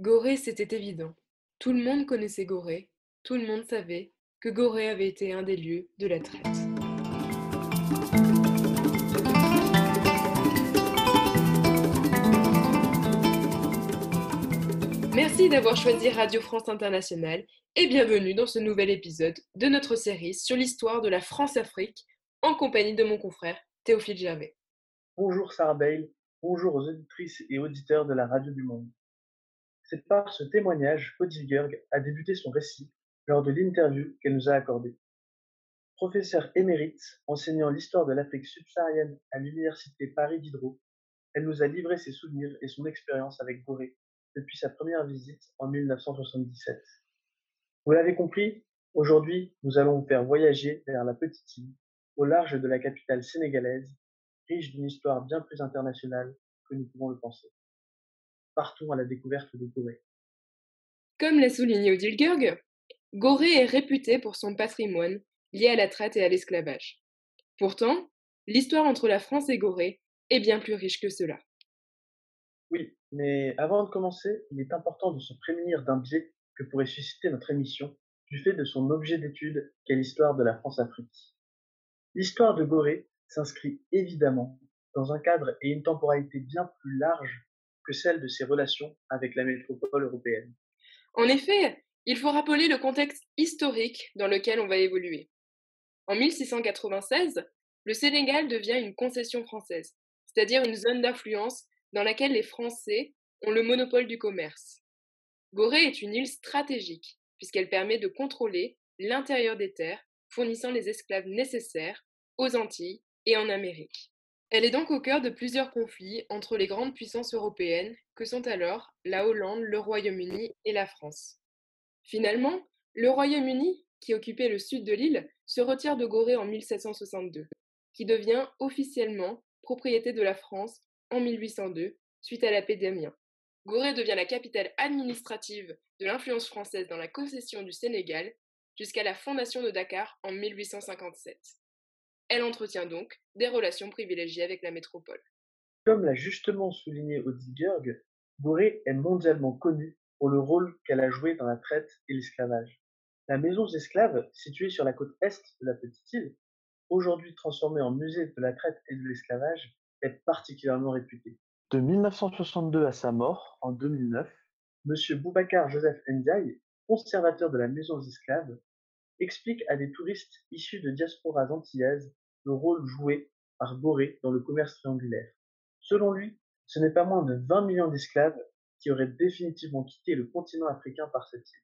Gorée, c'était évident. Tout le monde connaissait Gorée, tout le monde savait que Gorée avait été un des lieux de la traite. Merci d'avoir choisi Radio France Internationale et bienvenue dans ce nouvel épisode de notre série sur l'histoire de la France-Afrique en compagnie de mon confrère Théophile Gervais. Bonjour Sarah bonjour aux auditrices et auditeurs de la Radio du Monde. C'est par ce témoignage qu'Odile a débuté son récit lors de l'interview qu'elle nous a accordée. Professeure émérite enseignant l'histoire de l'Afrique subsaharienne à l'Université Paris Diderot, elle nous a livré ses souvenirs et son expérience avec Gorée depuis sa première visite en 1977. Vous l'avez compris, aujourd'hui, nous allons vous faire voyager vers la petite île, au large de la capitale sénégalaise, riche d'une histoire bien plus internationale que nous pouvons le penser. Partons à la découverte de Gorée. Comme l'a souligné Odile Gurg, Gorée est réputé pour son patrimoine lié à la traite et à l'esclavage. Pourtant, l'histoire entre la France et Gorée est bien plus riche que cela. Oui, mais avant de commencer, il est important de se prémunir d'un biais que pourrait susciter notre émission du fait de son objet d'étude qu'est l'histoire de la France-Afrique. L'histoire de Gorée s'inscrit évidemment dans un cadre et une temporalité bien plus large celle de ses relations avec la métropole européenne. En effet, il faut rappeler le contexte historique dans lequel on va évoluer. En 1696, le Sénégal devient une concession française, c'est-à-dire une zone d'influence dans laquelle les Français ont le monopole du commerce. Gorée est une île stratégique, puisqu'elle permet de contrôler l'intérieur des terres, fournissant les esclaves nécessaires aux Antilles et en Amérique. Elle est donc au cœur de plusieurs conflits entre les grandes puissances européennes que sont alors la Hollande, le Royaume-Uni et la France. Finalement, le Royaume-Uni, qui occupait le sud de l'île, se retire de Gorée en 1762, qui devient officiellement propriété de la France en 1802, suite à la paix. Gorée devient la capitale administrative de l'influence française dans la concession du Sénégal jusqu'à la fondation de Dakar en 1857. Elle entretient donc des relations privilégiées avec la métropole. Comme l'a justement souligné Odile Björg, Gorée est mondialement connue pour le rôle qu'elle a joué dans la traite et l'esclavage. La maison des esclaves, située sur la côte est de la petite île, aujourd'hui transformée en musée de la traite et de l'esclavage, est particulièrement réputée. De 1962 à sa mort, en 2009, M. Boubacar Joseph Ndiaye, conservateur de la maison des esclaves, explique à des touristes issus de diasporas antillaises le rôle joué par Gorée dans le commerce triangulaire. Selon lui, ce n'est pas moins de 20 millions d'esclaves qui auraient définitivement quitté le continent africain par cette île.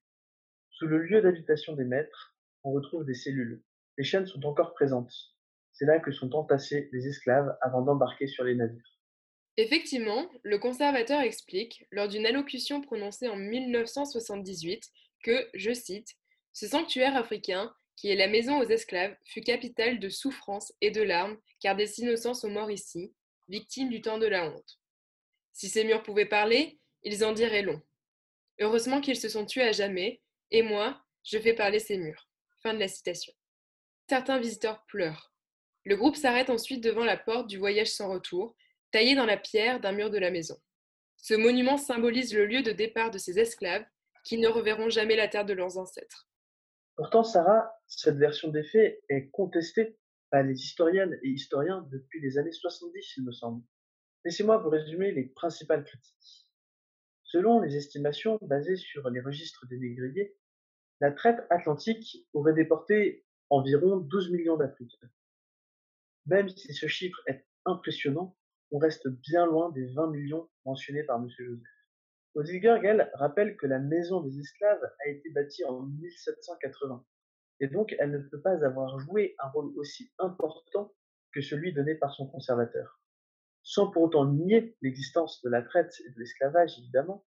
Sous le lieu d'habitation des maîtres, on retrouve des cellules. Les chaînes sont encore présentes. C'est là que sont entassés les esclaves avant d'embarquer sur les navires. Effectivement, le conservateur explique, lors d'une allocution prononcée en 1978, que, je cite, ce sanctuaire africain, qui est la maison aux esclaves, fut capitale de souffrances et de larmes, car des innocents sont morts ici, victimes du temps de la honte. Si ces murs pouvaient parler, ils en diraient long. Heureusement qu'ils se sont tués à jamais, et moi, je fais parler ces murs. Fin de la citation. Certains visiteurs pleurent. Le groupe s'arrête ensuite devant la porte du voyage sans retour, taillée dans la pierre d'un mur de la maison. Ce monument symbolise le lieu de départ de ces esclaves qui ne reverront jamais la terre de leurs ancêtres. Pourtant, Sarah, cette version des faits est contestée par les historiennes et historiens depuis les années 70, il me semble. Laissez-moi vous résumer les principales critiques. Selon les estimations basées sur les registres des négriers, la traite atlantique aurait déporté environ 12 millions d'Africains. Même si ce chiffre est impressionnant, on reste bien loin des 20 millions mentionnés par M. Joseph. Odile rappelle que la maison des esclaves a été bâtie en 1780, et donc elle ne peut pas avoir joué un rôle aussi important que celui donné par son conservateur. Sans pour autant nier l'existence de la traite et de l'esclavage, évidemment,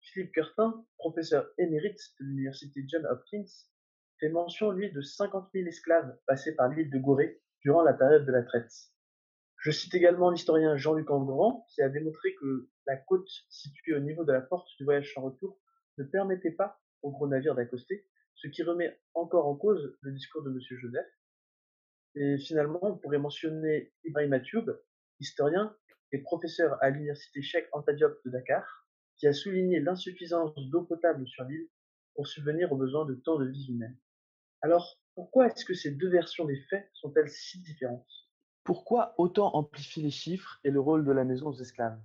Philippe Curtin, professeur émérite de l'université John Hopkins, fait mention, lui, de 50 000 esclaves passés par l'île de Gorée durant la période de la traite. Je cite également l'historien Jean-Luc Engrand, qui a démontré que la côte située au niveau de la porte du voyage sans retour ne permettait pas aux gros navires d'accoster, ce qui remet encore en cause le discours de M. Joseph. Et finalement, on pourrait mentionner Ibrahim Atioub, historien et professeur à l'université Cheikh Anta Diop de Dakar, qui a souligné l'insuffisance d'eau potable sur l'île pour subvenir aux besoins de tant de vies humaines. Alors, pourquoi est-ce que ces deux versions des faits sont-elles si différentes? Pourquoi autant amplifier les chiffres et le rôle de la maison aux esclaves?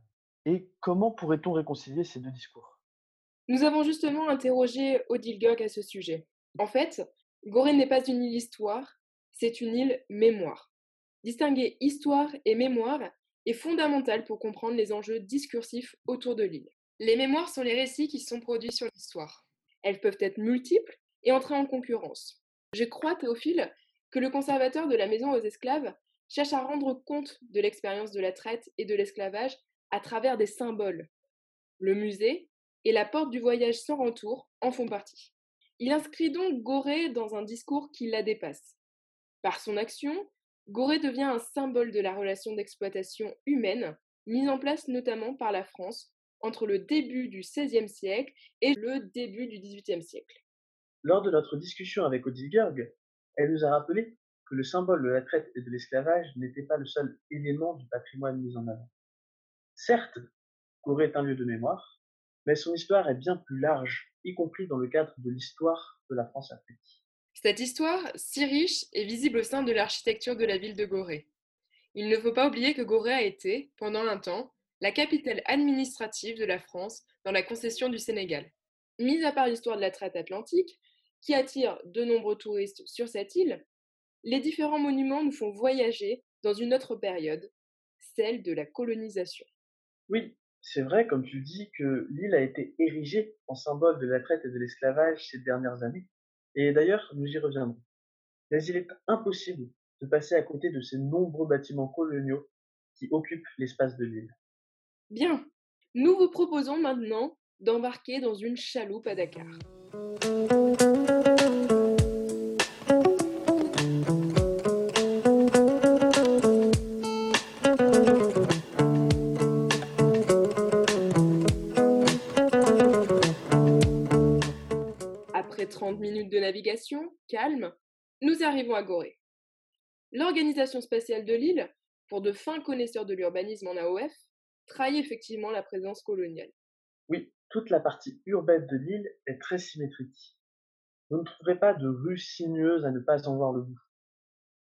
Et comment pourrait-on réconcilier ces deux discours? Nous avons justement interrogé Odile Gurg à ce sujet. En fait, Gorée n'est pas une île histoire, c'est une île mémoire. Distinguer histoire et mémoire est fondamental pour comprendre les enjeux discursifs autour de l'île. Les mémoires sont les récits qui sont produits sur l'histoire. Elles peuvent être multiples et entrer en concurrence. Je crois, Théophile, que le conservateur de la maison aux esclaves cherche à rendre compte de l'expérience de la traite et de l'esclavage à travers des symboles. Le musée et la porte du voyage sans retour en font partie. Il inscrit donc Gorée dans un discours qui la dépasse. Par son action, Gorée devient un symbole de la relation d'exploitation humaine mise en place notamment par la France entre le début du XVIe siècle et le début du XVIIIe siècle. Lors de notre discussion avec Odile Gerg, elle nous a rappelé que le symbole de la traite et de l'esclavage n'était pas le seul élément du patrimoine mis en avant. Certes, Gorée est un lieu de mémoire, mais son histoire est bien plus large, y compris dans le cadre de l'histoire de la France-Afrique. Cette histoire, si riche, est visible au sein de l'architecture de la ville de Gorée. Il ne faut pas oublier que Gorée a été, pendant un temps, la capitale administrative de la France dans la concession du Sénégal. Mis à part l'histoire de la traite atlantique, qui attire de nombreux touristes sur cette île, les différents monuments nous font voyager dans une autre période, celle de la colonisation. Oui, c'est vrai, comme tu dis, que l'île a été érigée en symbole de la traite et de l'esclavage ces dernières années. Et d'ailleurs, nous y reviendrons. Mais il est impossible de passer à côté de ces nombreux bâtiments coloniaux qui occupent l'espace de l'île. Bien, nous vous proposons maintenant d'embarquer dans une chaloupe à Dakar. Calme, nous arrivons à Gorée. L'Organisation spatiale de l'île, pour de fins connaisseurs de l'urbanisme en AOF, trahit effectivement la présence coloniale. Oui, toute la partie urbaine de l'île est très symétrique. Vous ne trouverez pas de rues sinueuses à ne pas en voir le bout.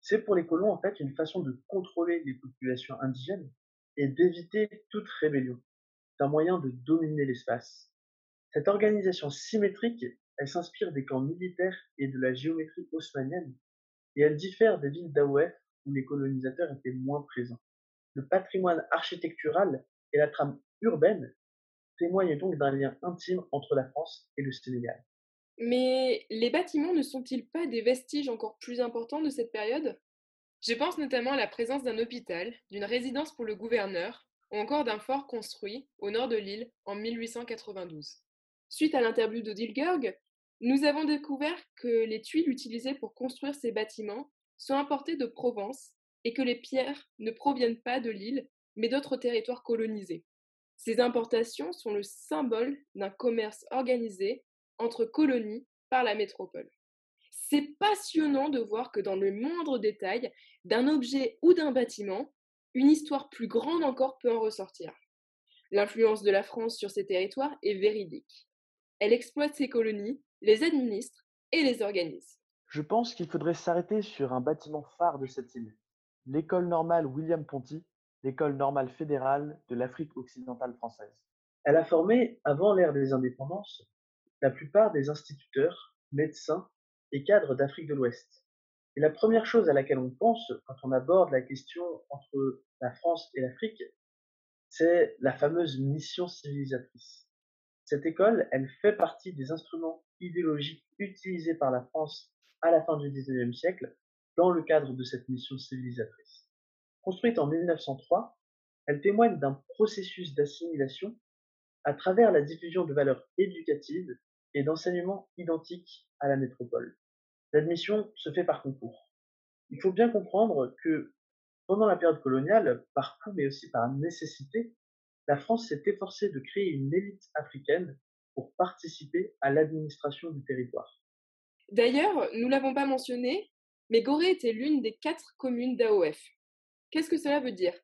C'est pour les colons en fait une façon de contrôler les populations indigènes et d'éviter toute rébellion. C'est un moyen de dominer l'espace. Cette organisation symétrique, elle s'inspire des camps militaires et de la géométrie haussmannienne, et elle diffère des villes d'AOF où les colonisateurs étaient moins présents. Le patrimoine architectural et la trame urbaine témoignent donc d'un lien intime entre la France et le Sénégal. Mais les bâtiments ne sont-ils pas des vestiges encore plus importants de cette période? Je pense notamment à la présence d'un hôpital, d'une résidence pour le gouverneur, ou encore d'un fort construit au nord de l'île en 1892. Suite à l'interview d'Odile Gerg, nous avons découvert que les tuiles utilisées pour construire ces bâtiments sont importées de Provence et que les pierres ne proviennent pas de l'île, mais d'autres territoires colonisés. Ces importations sont le symbole d'un commerce organisé entre colonies par la métropole. C'est passionnant de voir que dans le moindre détail d'un objet ou d'un bâtiment, une histoire plus grande encore peut en ressortir. L'influence de la France sur ces territoires est véridique. Elle exploite ses colonies, les administre et les organise. Je pense qu'il faudrait s'arrêter sur un bâtiment phare de cette île, l'école normale William Ponty, l'école normale fédérale de l'Afrique occidentale française. Elle a formé, avant l'ère des indépendances, la plupart des instituteurs, médecins et cadres d'Afrique de l'Ouest. Et la première chose à laquelle on pense quand on aborde la question entre la France et l'Afrique, c'est la fameuse mission civilisatrice. Cette école, elle fait partie des instruments idéologiques utilisés par la France à la fin du XIXe siècle dans le cadre de cette mission civilisatrice. Construite en 1903, elle témoigne d'un processus d'assimilation à travers la diffusion de valeurs éducatives et d'enseignements identiques à la métropole. L'admission se fait par concours. Il faut bien comprendre que pendant la période coloniale, par coup mais aussi par nécessité, la France s'est efforcée de créer une élite africaine pour participer à l'administration du territoire. D'ailleurs, nous l'avons pas mentionné, mais Gorée était l'une des quatre communes d'AOF. Qu'est-ce que cela veut dire?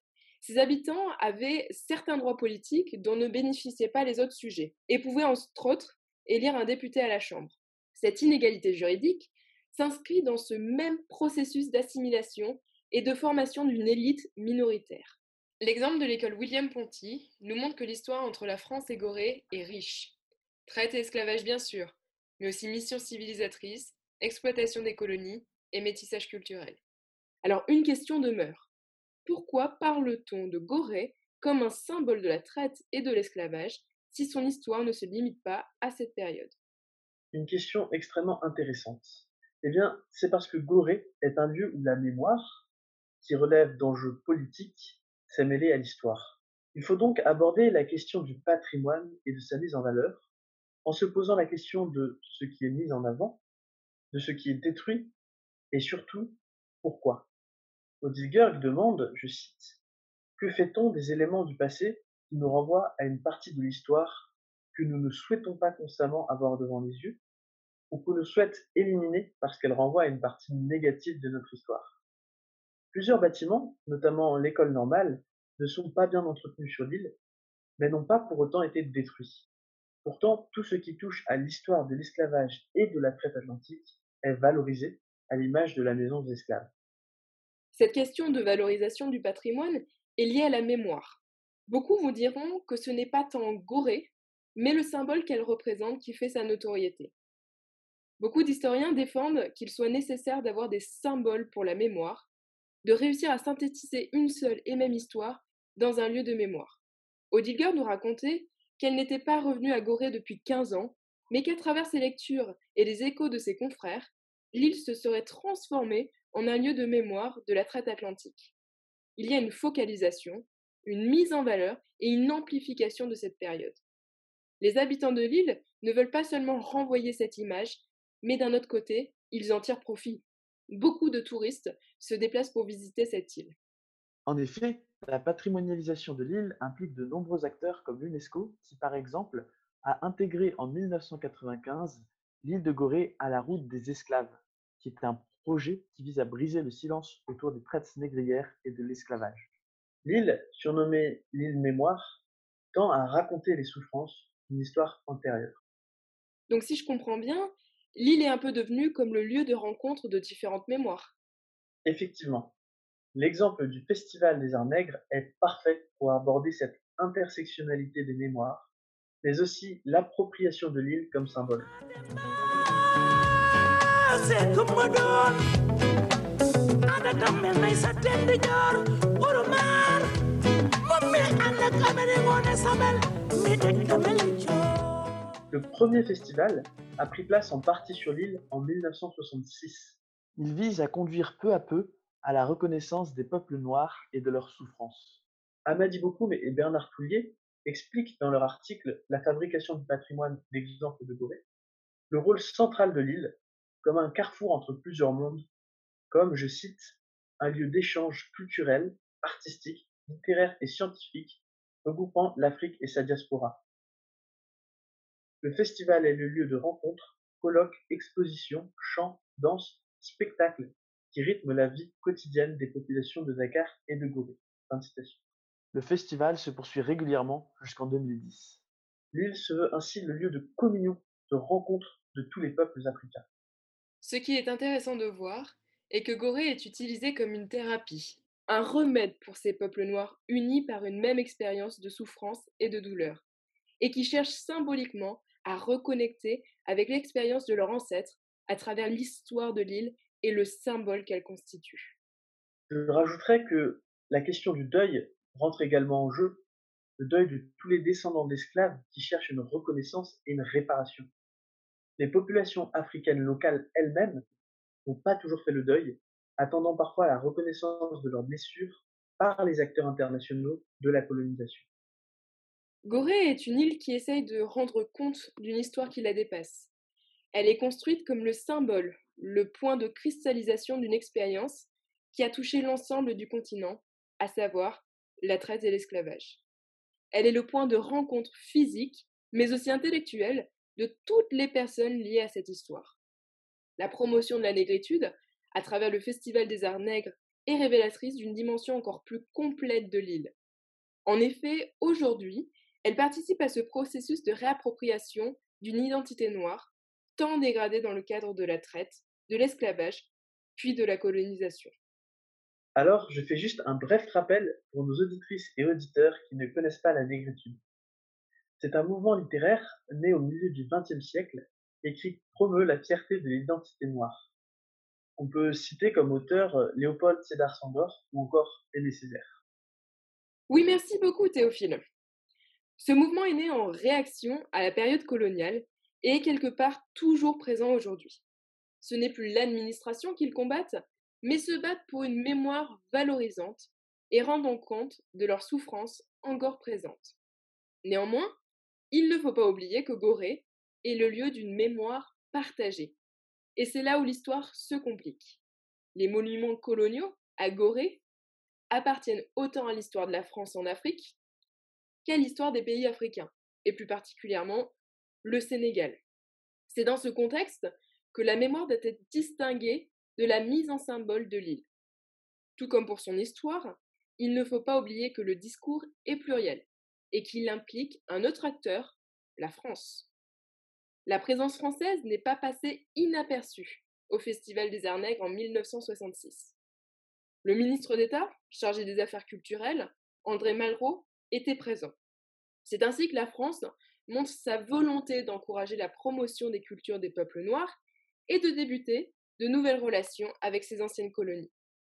Ses habitants avaient certains droits politiques dont ne bénéficiaient pas les autres sujets et pouvaient entre autres élire un député à la Chambre. Cette inégalité juridique s'inscrit dans ce même processus d'assimilation et de formation d'une élite minoritaire. L'exemple de l'école William Ponty nous montre que l'histoire entre la France et Gorée est riche. Traite et esclavage bien sûr, mais aussi mission civilisatrice, exploitation des colonies et métissage culturel. Alors une question demeure. Pourquoi parle-t-on de Gorée comme un symbole de la traite et de l'esclavage si son histoire ne se limite pas à cette période? Une question extrêmement intéressante. Eh bien, c'est parce que Gorée est un lieu où la mémoire, qui relève d'enjeux politiques, s'est mêlée à l'histoire. Il faut donc aborder la question du patrimoine et de sa mise en valeur en se posant la question de ce qui est mis en avant, de ce qui est détruit et surtout pourquoi? Odilger demande, je cite, Que fait-on des éléments du passé qui nous renvoient à une partie de l'histoire que nous ne souhaitons pas constamment avoir devant les yeux ou que nous souhaite éliminer parce qu'elle renvoie à une partie négative de notre histoire? Plusieurs bâtiments, notamment l'école normale, ne sont pas bien entretenus sur l'île, mais n'ont pas pour autant été détruits. Pourtant, tout ce qui touche à l'histoire de l'esclavage et de la traite atlantique est valorisé à l'image de la maison des esclaves. Cette question de valorisation du patrimoine est liée à la mémoire. Beaucoup vous diront que ce n'est pas tant Gorée, mais le symbole qu'elle représente qui fait sa notoriété. Beaucoup d'historiens défendent qu'il soit nécessaire d'avoir des symboles pour la mémoire, de réussir à synthétiser une seule et même histoire dans un lieu de mémoire. Odilger nous racontait qu'elle n'était pas revenue à Gorée depuis 15 ans, mais qu'à travers ses lectures et les échos de ses confrères, l'île se serait transformée en un lieu de mémoire de la traite atlantique. Il y a une focalisation, une mise en valeur et une amplification de cette période. Les habitants de l'île ne veulent pas seulement renvoyer cette image, mais d'un autre côté, ils en tirent profit. Beaucoup de touristes se déplacent pour visiter cette île. En effet, la patrimonialisation de l'île implique de nombreux acteurs comme l'UNESCO qui, par exemple, a intégré en 1995 l'île de Gorée à la route des esclaves, qui est un projet qui vise à briser le silence autour des traites négrières et de l'esclavage. L'île, surnommée l'île Mémoire, tend à raconter les souffrances d'une histoire antérieure. Donc si je comprends bien, l'île est un peu devenue comme le lieu de rencontre de différentes mémoires. Effectivement, L'exemple du Festival des Arts Nègres est parfait pour aborder cette intersectionnalité des mémoires, mais aussi l'appropriation de l'île comme symbole. Le premier festival a pris place en partie sur l'île en 1966. Il vise à conduire peu à peu à la reconnaissance des peuples noirs et de leurs souffrances. Amadi Bokoum et Bernard Poulier expliquent dans leur article La fabrication du patrimoine, l'exemple de Gorée, le rôle central de l'île comme un carrefour entre plusieurs mondes, comme, je cite, un lieu d'échange culturel, artistique, littéraire et scientifique regroupant l'Afrique et sa diaspora. Le festival est le lieu de rencontres, colloques, expositions, chants, danses, spectacles qui rythme la vie quotidienne des populations de Dakar et de Gorée. Le festival se poursuit régulièrement jusqu'en 2010. L'île se veut ainsi le lieu de communion, de rencontre de tous les peuples africains. Ce qui est intéressant de voir est que Gorée est utilisé comme une thérapie, un remède pour ces peuples noirs unis par une même expérience de souffrance et de douleur, et qui cherchent symboliquement à reconnecter avec l'expérience de leurs ancêtres à travers l'histoire de l'île et le symbole qu'elle constitue. Je rajouterais que la question du deuil rentre également en jeu, le deuil de tous les descendants d'esclaves qui cherchent une reconnaissance et une réparation. Les populations africaines locales elles-mêmes n'ont pas toujours fait le deuil, attendant parfois la reconnaissance de leurs blessures par les acteurs internationaux de la colonisation. Gorée est une île qui essaye de rendre compte d'une histoire qui la dépasse. Elle est construite comme le symbole le point de cristallisation d'une expérience qui a touché l'ensemble du continent, à savoir la traite et l'esclavage. Elle est le point de rencontre physique, mais aussi intellectuelle, de toutes les personnes liées à cette histoire. La promotion de la négritude, à travers le Festival des Arts Nègres et révélatrice d'une dimension encore plus complète de l'île. En effet, aujourd'hui, elle participe à ce processus de réappropriation d'une identité noire, tant dégradée dans le cadre de la traite, de l'esclavage, puis de la colonisation. Alors, je fais juste un bref rappel pour nos auditrices et auditeurs qui ne connaissent pas la négritude. C'est un mouvement littéraire né au milieu du XXe siècle et qui promeut la fierté de l'identité noire. On peut citer comme auteur euh, Léopold Sédar Sandor ou encore Aimé Césaire. Oui, merci beaucoup Théophile. Ce mouvement est né en réaction à la période coloniale et est quelque part toujours présent aujourd'hui. Ce n'est plus l'administration qu'ils combattent, mais se battent pour une mémoire valorisante et rendant compte de leurs souffrances encore présentes. Néanmoins, il ne faut pas oublier que Gorée est le lieu d'une mémoire partagée. Et c'est là où l'histoire se complique. Les monuments coloniaux, à Gorée, appartiennent autant à l'histoire de la France en Afrique qu'à l'histoire des pays africains, et plus particulièrement le Sénégal. C'est dans ce contexte que la mémoire doit être distinguée de la mise en symbole de l'île. Tout comme pour son histoire, il ne faut pas oublier que le discours est pluriel et qu'il implique un autre acteur, la France. La présence française n'est pas passée inaperçue au Festival des Arts Nègres en 1966. Le ministre d'État, chargé des Affaires culturelles, André Malraux, était présent. C'est ainsi que la France montre sa volonté d'encourager la promotion des cultures des peuples noirs et de débuter de nouvelles relations avec ses anciennes colonies.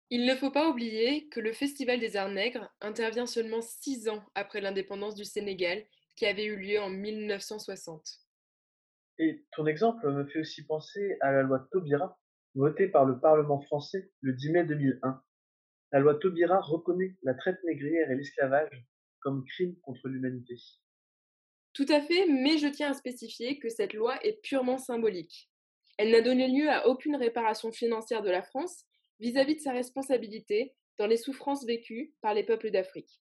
Il ne faut pas oublier que le Festival des Arts Nègres intervient seulement six ans après l'indépendance du Sénégal qui avait eu lieu en 1960. Et ton exemple me fait aussi penser à la loi Taubira, votée par le Parlement français le 10 mai 2001. La loi Taubira reconnaît la traite négrière et l'esclavage comme crime contre l'humanité. Tout à fait, mais je tiens à spécifier que cette loi est purement symbolique. Elle n'a donné lieu à aucune réparation financière de la France vis-à-vis de sa responsabilité dans les souffrances vécues par les peuples d'Afrique.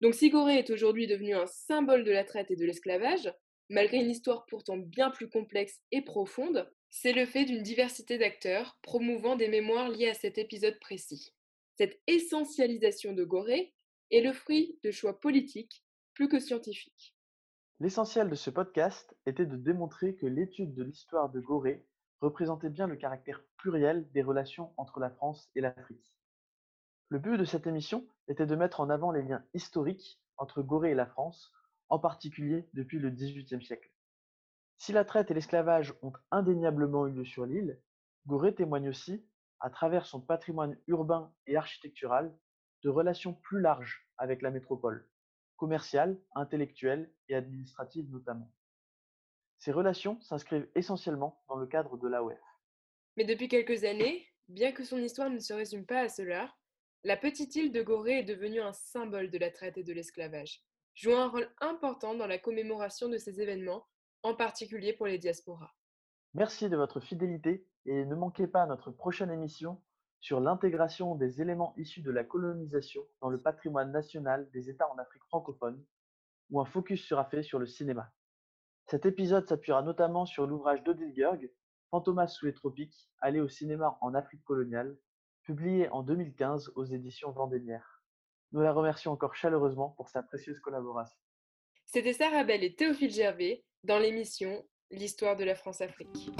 Donc si Gorée est aujourd'hui devenu un symbole de la traite et de l'esclavage, malgré une histoire pourtant bien plus complexe et profonde, c'est le fait d'une diversité d'acteurs promouvant des mémoires liées à cet épisode précis. Cette essentialisation de Gorée est le fruit de choix politiques plus que scientifiques. L'essentiel de ce podcast était de démontrer que l'étude de l'histoire de Gorée représentait bien le caractère pluriel des relations entre la France et l'Afrique. Le but de cette émission était de mettre en avant les liens historiques entre Gorée et la France en particulier depuis le XVIIIe siècle. Si la traite et l'esclavage ont indéniablement eu lieu sur l'île, Gorée témoigne aussi, à travers son patrimoine urbain et architectural, de relations plus larges avec la métropole, commerciales, intellectuelles et administratives notamment. Ces relations s'inscrivent essentiellement dans le cadre de l'AOF. Mais depuis quelques années, bien que son histoire ne se résume pas à cela, la petite île de Gorée est devenue un symbole de la traite et de l'esclavage joue un rôle important dans la commémoration de ces événements, en particulier pour les diasporas. Merci de votre fidélité et ne manquez pas notre prochaine émission sur l'intégration des éléments issus de la colonisation dans le patrimoine national des États en Afrique francophone, où un focus sera fait sur le cinéma. Cet épisode s'appuiera notamment sur l'ouvrage d'Odile Gerg, Fantomas sous les tropiques, aller au cinéma en Afrique coloniale, publié en 2015 aux éditions Vendémiaire. Nous la remercions encore chaleureusement pour sa précieuse collaboration. C'était Sarah Bell et Théophile Gervais dans l'émission L'histoire de la France-Afrique.